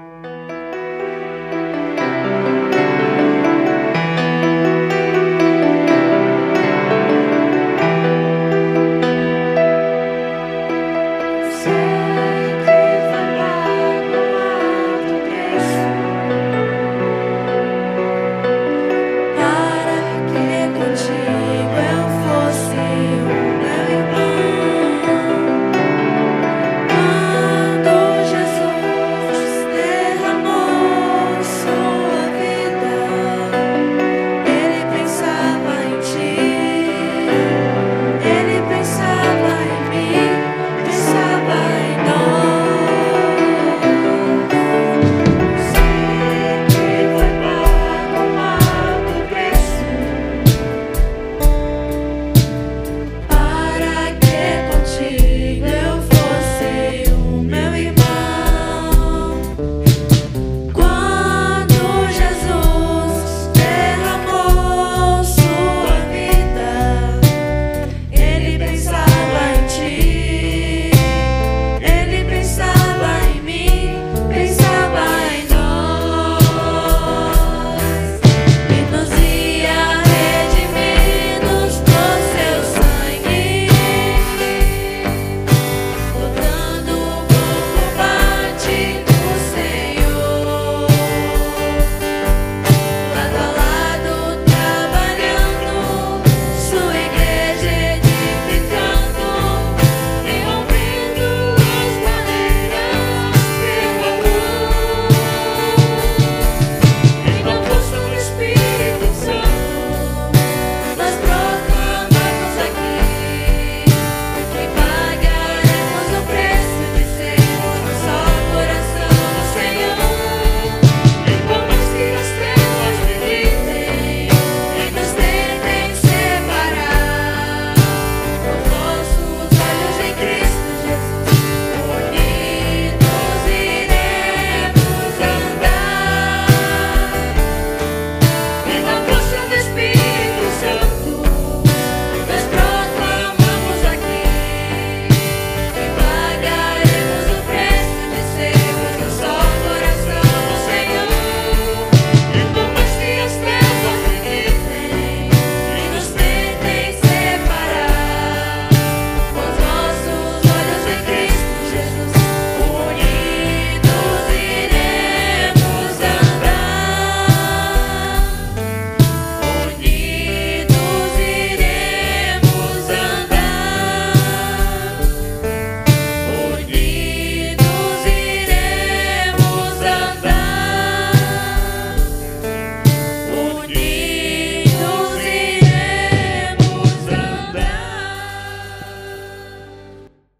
Música